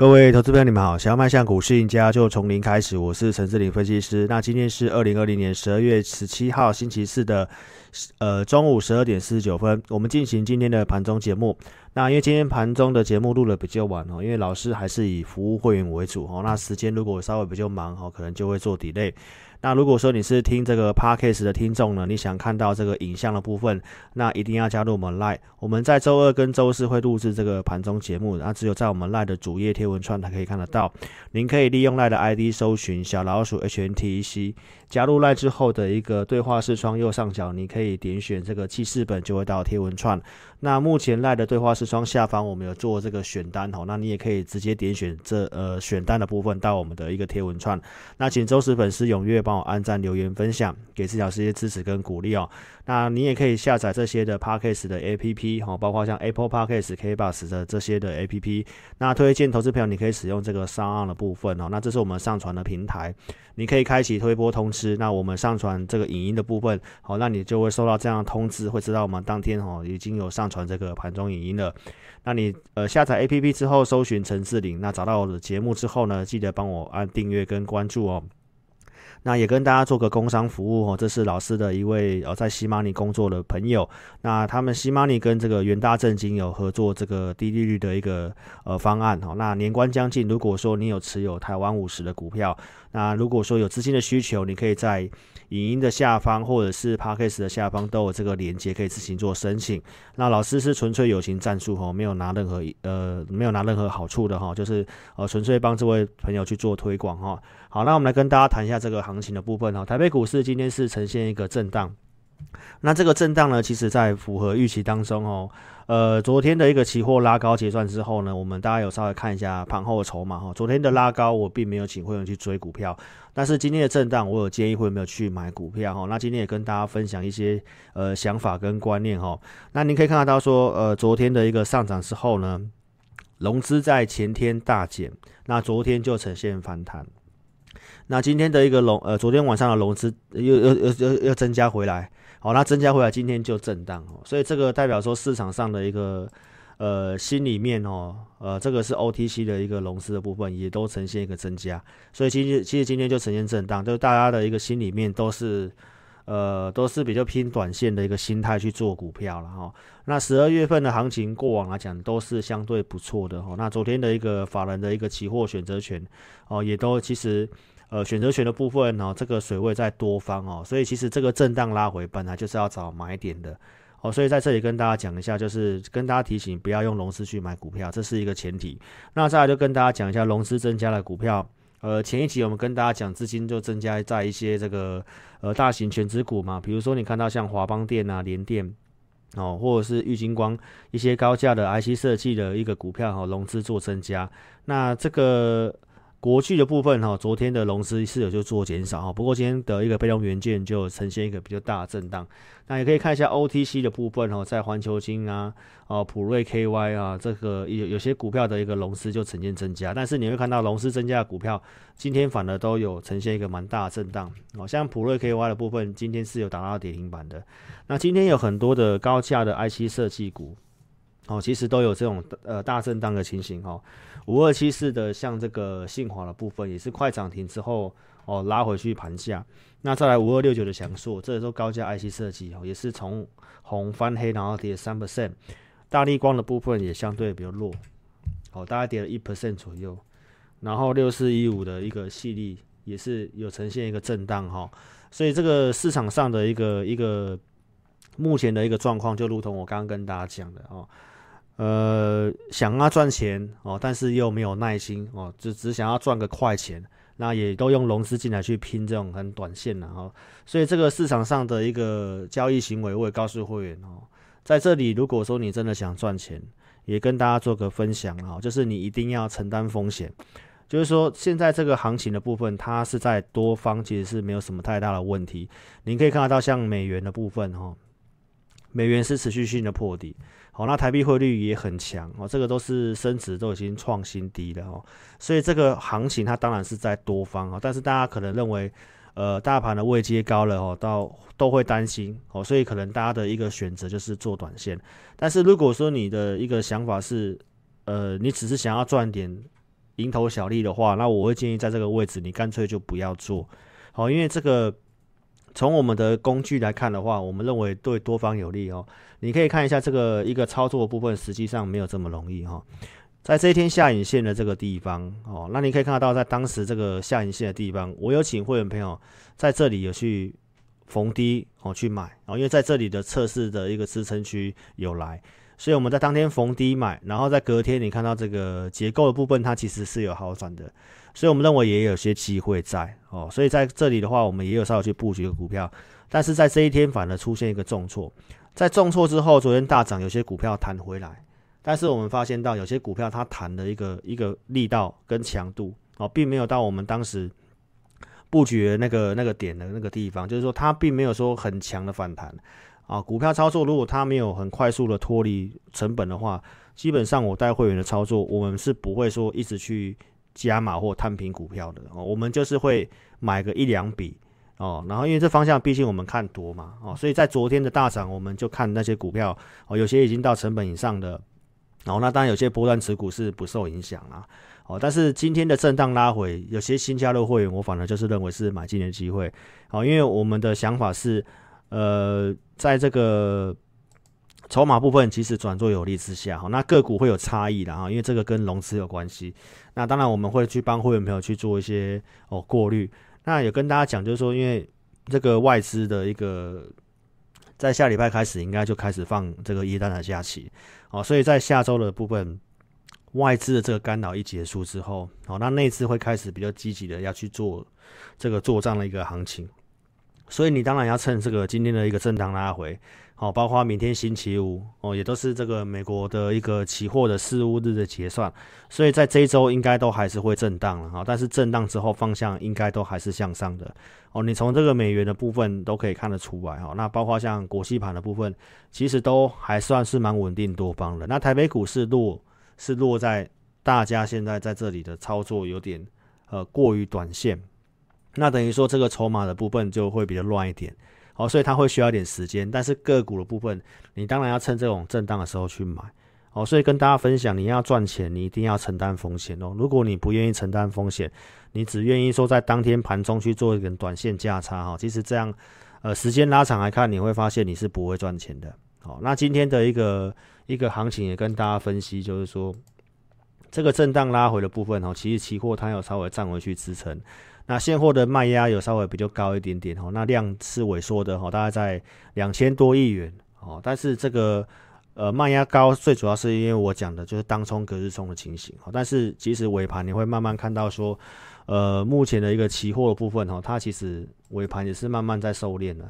各位投资朋友，你们好！想要迈向股市赢家，就从零开始。我是陈志林分析师。那今天是二零二零年十二月十七号星期四的呃中午十二点四十九分，我们进行今天的盘中节目。那因为今天盘中的节目录的比较晚哦，因为老师还是以服务会员为主哦。那时间如果稍微比较忙哦，可能就会做 delay。那如果说你是听这个 podcast 的听众呢，你想看到这个影像的部分，那一定要加入我们 Line。我们在周二跟周四会录制这个盘中节目，那只有在我们 Line 的主页贴文串才可以看得到。您可以利用 Line 的 ID 搜寻小老鼠 HNTEC。加入赖之后的一个对话视窗右上角，你可以点选这个记事本，就会到贴文串。那目前赖的对话视窗下方，我们有做这个选单哦，那你也可以直接点选这呃选单的部分到我们的一个贴文串。那请周实粉丝踊跃帮帮我按赞、留言、分享，给治疗师一些支持跟鼓励哦。那你也可以下载这些的 Podcast 的 APP 哈，包括像 Apple Podcast、KBox 的这些的 APP。那推荐投资朋友，你可以使用这个上岸的部分哦。那这是我们上传的平台，你可以开启推播通知。那我们上传这个影音的部分，好，那你就会收到这样通知，会知道我们当天哦已经有上传这个盘中影音了。那你呃下载 APP 之后，搜寻陈志玲，那找到我的节目之后呢，记得帮我按订阅跟关注哦。那也跟大家做个工商服务哦，这是老师的一位呃在西马尼工作的朋友。那他们西马尼跟这个元大正金有合作这个低利率的一个呃方案哈。那年关将近，如果说你有持有台湾五十的股票，那如果说有资金的需求，你可以在影音的下方或者是 parkas 的下方都有这个连接，可以自行做申请。那老师是纯粹友情赞助哈，没有拿任何呃没有拿任何好处的哈，就是呃纯粹帮这位朋友去做推广哈。好，那我们来跟大家谈一下这个行情的部分哈。台北股市今天是呈现一个震荡，那这个震荡呢，其实在符合预期当中哦。呃，昨天的一个期货拉高结算之后呢，我们大家有稍微看一下盘后的筹码哈。昨天的拉高，我并没有请会员去追股票，但是今天的震荡，我有建议会员没有去买股票哈。那今天也跟大家分享一些呃想法跟观念哈。那您可以看得到说，呃，昨天的一个上涨之后呢，融资在前天大减，那昨天就呈现反弹。那今天的一个融呃，昨天晚上的融资又又又又又增加回来，好，那增加回来，今天就震荡哦，所以这个代表说市场上的一个呃心里面哦，呃，这个是 OTC 的一个融资的部分也都呈现一个增加，所以其实其实今天就呈现震荡，就是大家的一个心里面都是呃都是比较拼短线的一个心态去做股票了哈。那十二月份的行情过往来讲都是相对不错的哈。那昨天的一个法人的一个期货选择权哦，也都其实。呃，选择权的部分呢，这个水位在多方哦，所以其实这个震荡拉回本来就是要找买点的哦，所以在这里跟大家讲一下，就是跟大家提醒不要用融资去买股票，这是一个前提。那再来就跟大家讲一下融资增加的股票，呃，前一集我们跟大家讲资金就增加在一些这个呃大型全值股嘛，比如说你看到像华邦电啊、联电哦，或者是玉金光一些高价的 IC 设计的一个股票哈，融资做增加，那这个。国巨的部分哈，昨天的融资是有就做减少哈，不过今天的一个被动元件就呈现一个比较大的震荡。那也可以看一下 OTC 的部分哈，在环球金啊、哦普瑞 KY 啊，这个有有些股票的一个融资就呈现增加，但是你会看到融资增加的股票今天反而都有呈现一个蛮大的震荡。哦，像普瑞 KY 的部分今天是有达到跌停板的。那今天有很多的高价的 IC 设计股。哦，其实都有这种呃大震荡的情形哦。五二七四的像这个信华的部分也是快涨停之后哦拉回去盘下。那再来五二六九的强硕，这时候高价 IC 设计哦也是从红翻黑，然后跌三 percent。大力光的部分也相对比较弱，哦大概跌了一 percent 左右。然后六四一五的一个系列也是有呈现一个震荡哈。所以这个市场上的一个一个目前的一个状况，就如同我刚刚跟大家讲的哦。呃，想要赚钱哦，但是又没有耐心哦，只只想要赚个快钱，那也都用融资进来去拼这种很短线的哈。所以这个市场上的一个交易行为，我也告诉会员哦，在这里如果说你真的想赚钱，也跟大家做个分享哈，就是你一定要承担风险。就是说，现在这个行情的部分，它是在多方其实是没有什么太大的问题。您可以看得到，像美元的部分哈，美元是持续性的破底。好，那台币汇率也很强哦，这个都是升值都已经创新低了哦，所以这个行情它当然是在多方哦，但是大家可能认为，呃，大盘的位阶高了哦，到都会担心哦，所以可能大家的一个选择就是做短线。但是如果说你的一个想法是，呃，你只是想要赚点蝇头小利的话，那我会建议在这个位置你干脆就不要做。好，因为这个从我们的工具来看的话，我们认为对多方有利哦。你可以看一下这个一个操作的部分，实际上没有这么容易哈。在这一天下影线的这个地方哦，那你可以看得到，在当时这个下影线的地方，我有请会员朋友在这里有去逢低哦去买哦，因为在这里的测试的一个支撑区有来，所以我们在当天逢低买，然后在隔天你看到这个结构的部分，它其实是有好转的，所以我们认为也有些机会在哦，所以在这里的话，我们也有稍微去布局股票，但是在这一天反而出现一个重挫，在重挫之后，昨天大涨，有些股票弹回来。但是我们发现到有些股票它弹的一个一个力道跟强度哦，并没有到我们当时布局的那个那个点的那个地方，就是说它并没有说很强的反弹啊。股票操作如果它没有很快速的脱离成本的话，基本上我带会员的操作，我们是不会说一直去加码或摊平股票的哦。我们就是会买个一两笔哦，然后因为这方向毕竟我们看多嘛哦，所以在昨天的大涨，我们就看那些股票哦，有些已经到成本以上的。然哦，那当然有些波段持股是不受影响啦。哦，但是今天的震荡拉回，有些新加入会员，我反而就是认为是买进的机会。哦，因为我们的想法是，呃，在这个筹码部分其实转做有利之下，哈，那个股会有差异的哈，因为这个跟融资有关系。那当然我们会去帮会员朋友去做一些哦过滤。那也跟大家讲，就是说，因为这个外资的一个。在下礼拜开始，应该就开始放这个一单的假期，哦，所以在下周的部分，外资的这个干扰一结束之后，哦，那内资会开始比较积极的要去做这个做账的一个行情，所以你当然要趁这个今天的一个震荡拉回。哦，包括明天星期五哦，也都是这个美国的一个期货的事务日的结算，所以在这一周应该都还是会震荡了哈。但是震荡之后方向应该都还是向上的哦。你从这个美元的部分都可以看得出来哈。那包括像国际盘的部分，其实都还算是蛮稳定多方的。那台北股市落是落在大家现在在这里的操作有点呃过于短线，那等于说这个筹码的部分就会比较乱一点。哦，所以它会需要一点时间，但是个股的部分，你当然要趁这种震荡的时候去买。哦，所以跟大家分享，你要赚钱，你一定要承担风险哦。如果你不愿意承担风险，你只愿意说在当天盘中去做一个短线价差哈，其实这样，呃，时间拉长来看，你会发现你是不会赚钱的。好，那今天的一个一个行情也跟大家分析，就是说这个震荡拉回的部分哦，其实期货它有稍微站回去支撑。那现货的卖压有稍微比较高一点点哦，那量是萎缩的哈，大概在两千多亿元哦。但是这个呃卖压高，最主要是因为我讲的就是当冲隔日冲的情形哦。但是即使尾盘你会慢慢看到说，呃目前的一个期货的部分哦，它其实尾盘也是慢慢在收敛的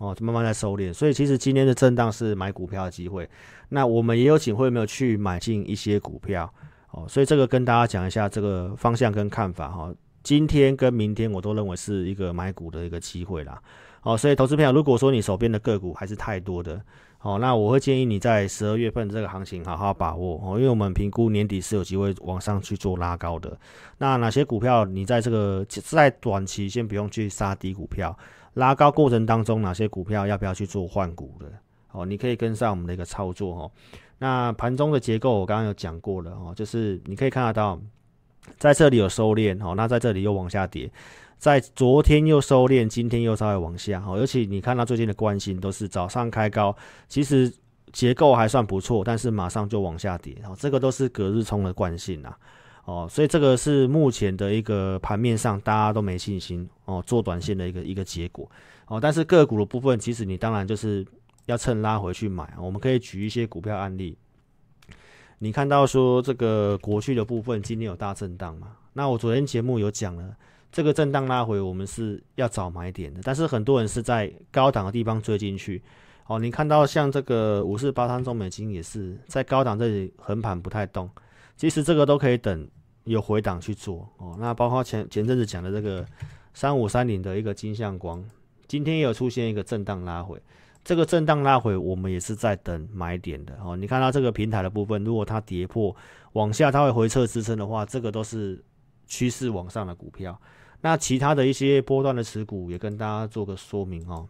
哦，慢慢在收敛。所以其实今天的震荡是买股票的机会。那我们也有请会没有去买进一些股票哦，所以这个跟大家讲一下这个方向跟看法哈。今天跟明天我都认为是一个买股的一个机会啦，哦，所以投资朋友，如果说你手边的个股还是太多的，哦，那我会建议你在十二月份这个行情好好把握哦，因为我们评估年底是有机会往上去做拉高的。那哪些股票你在这个在短期先不用去杀低股票，拉高过程当中哪些股票要不要去做换股的？哦，你可以跟上我们的一个操作哦。那盘中的结构我刚刚有讲过了哦，就是你可以看得到。在这里有收敛，好，那在这里又往下跌，在昨天又收敛，今天又稍微往下，哦，尤其你看到最近的惯性都是早上开高，其实结构还算不错，但是马上就往下跌，哦，这个都是隔日冲的惯性啊，哦，所以这个是目前的一个盘面上大家都没信心哦，做短线的一个一个结果，哦，但是个股的部分，其实你当然就是要趁拉回去买，我们可以举一些股票案例。你看到说这个国区的部分今天有大震荡嘛？那我昨天节目有讲了，这个震荡拉回我们是要找买点的，但是很多人是在高档的地方追进去。哦，你看到像这个五四八三中美金也是在高档这里横盘不太动，其实这个都可以等有回档去做。哦，那包括前前阵子讲的这个三五三零的一个金像光，今天也有出现一个震荡拉回。这个震荡拉回，我们也是在等买点的哦。你看到这个平台的部分，如果它跌破往下，它会回撤支撑的话，这个都是趋势往上的股票。那其他的一些波段的持股，也跟大家做个说明哦。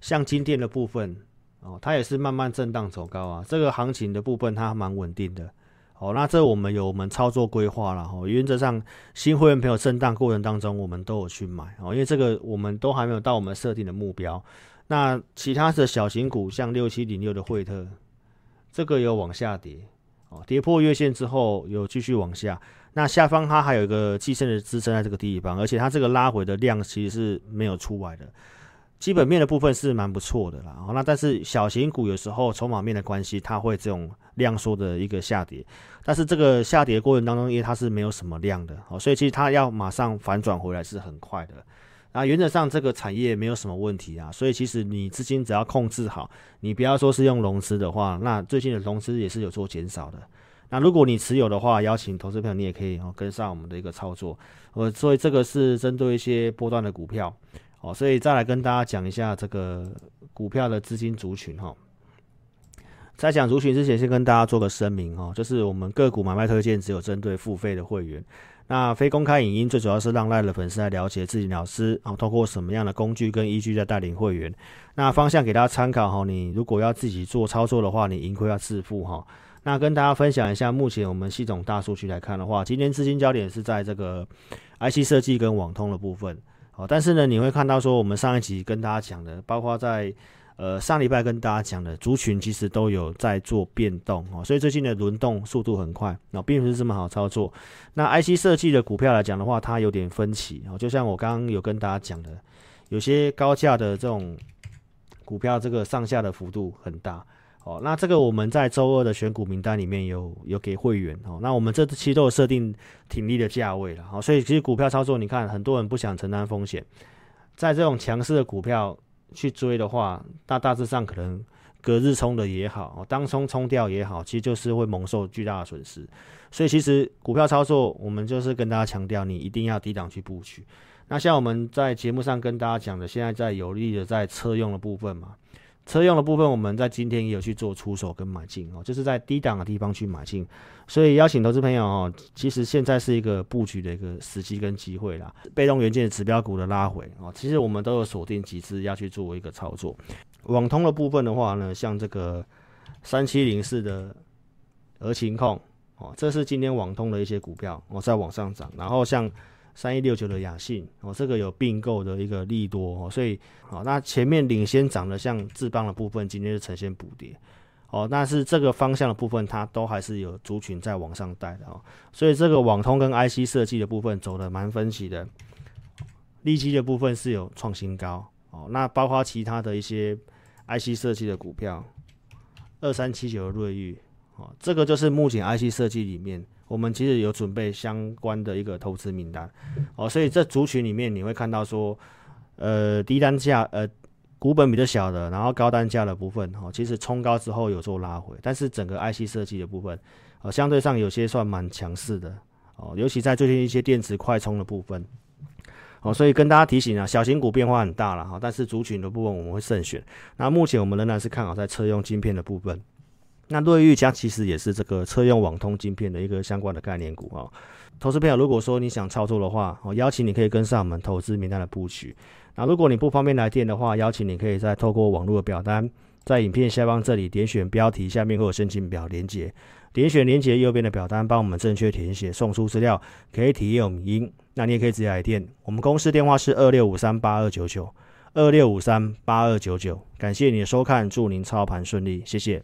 像金店的部分哦，它也是慢慢震荡走高啊。这个行情的部分它蛮稳定的哦，那这我们有我们操作规划了哈。原则上，新会员朋友震荡过程当中，我们都有去买哦，因为这个我们都还没有到我们设定的目标。那其他的小型股，像六七零六的惠特，这个有往下跌哦，跌破月线之后有继续往下。那下方它还有一个寄生的支撑在这个地方，而且它这个拉回的量其实是没有出来的。基本面的部分是蛮不错的啦，哦那但是小型股有时候筹码面的关系，它会这种量缩的一个下跌，但是这个下跌过程当中，因为它是没有什么量的，哦，所以其实它要马上反转回来是很快的。那原则上这个产业没有什么问题啊，所以其实你资金只要控制好，你不要说是用融资的话，那最近的融资也是有做减少的。那如果你持有的话，邀请投资朋友你也可以哦跟上我们的一个操作，呃，所以这个是针对一些波段的股票。哦，所以再来跟大家讲一下这个股票的资金族群哈。在讲族群之前，先跟大家做个声明哦，就是我们个股买卖推荐只有针对付费的会员，那非公开影音最主要是让赖的粉丝来了解自己老师啊，通过什么样的工具跟依据在带领会员。那方向给大家参考哈，你如果要自己做操作的话，你盈亏要自负哈。那跟大家分享一下，目前我们系统大数据来看的话，今天资金焦点是在这个 IC 设计跟网通的部分。哦，但是呢，你会看到说，我们上一集跟大家讲的，包括在呃上礼拜跟大家讲的族群，其实都有在做变动哦，所以最近的轮动速度很快，那并不是这么好操作。那 IC 设计的股票来讲的话，它有点分歧哦，就像我刚刚有跟大家讲的，有些高价的这种股票，这个上下的幅度很大。哦，那这个我们在周二的选股名单里面有有给会员哦。那我们这期都有设定挺立的价位了，好，所以其实股票操作，你看很多人不想承担风险，在这种强势的股票去追的话，大大致上可能隔日冲的也好，当冲冲掉也好，其实就是会蒙受巨大的损失。所以其实股票操作，我们就是跟大家强调，你一定要低档去布局。那像我们在节目上跟大家讲的，现在在有利的在车用的部分嘛。车用的部分，我们在今天也有去做出手跟买进哦，就是在低档的地方去买进，所以邀请投资朋友哦，其实现在是一个布局的一个时机跟机会啦。被动元件指标股的拉回哦，其实我们都有锁定几只要去做一个操作。网通的部分的话呢，像这个三七零四的俄情控哦，这是今天网通的一些股票哦在往上涨，然后像。三一六九的雅信哦，这个有并购的一个利多哦，所以好，那前面领先涨的像智邦的部分，今天就呈现补跌哦，但是这个方向的部分，它都还是有族群在往上带的哦，所以这个网通跟 IC 设计的部分走的蛮分歧的，利基的部分是有创新高哦，那包括其他的一些 IC 设计的股票，二三七九的瑞昱哦，这个就是目前 IC 设计里面。我们其实有准备相关的一个投资名单，哦，所以这族群里面你会看到说，呃，低单价呃股本比较小的，然后高单价的部分，哦，其实冲高之后有做拉回，但是整个 IC 设计的部分，哦，相对上有些算蛮强势的，哦，尤其在最近一些电池快充的部分，哦，所以跟大家提醒啊，小型股变化很大了哈，但是族群的部分我们会慎选。那目前我们仍然是看好在车用晶片的部分。那瑞昱家其实也是这个车用网通晶片的一个相关的概念股啊。投资朋友，如果说你想操作的话，我邀请你可以跟上我们投资名单的布局。那如果你不方便来电的话，邀请你可以再透过网络的表单，在影片下方这里点选标题下面会有申请表连接，点选连接右边的表单，帮我们正确填写送出资料，可以体验我们音。那你也可以直接来电，我们公司电话是二六五三八二九九二六五三八二九九。感谢你的收看，祝您操盘顺利，谢谢。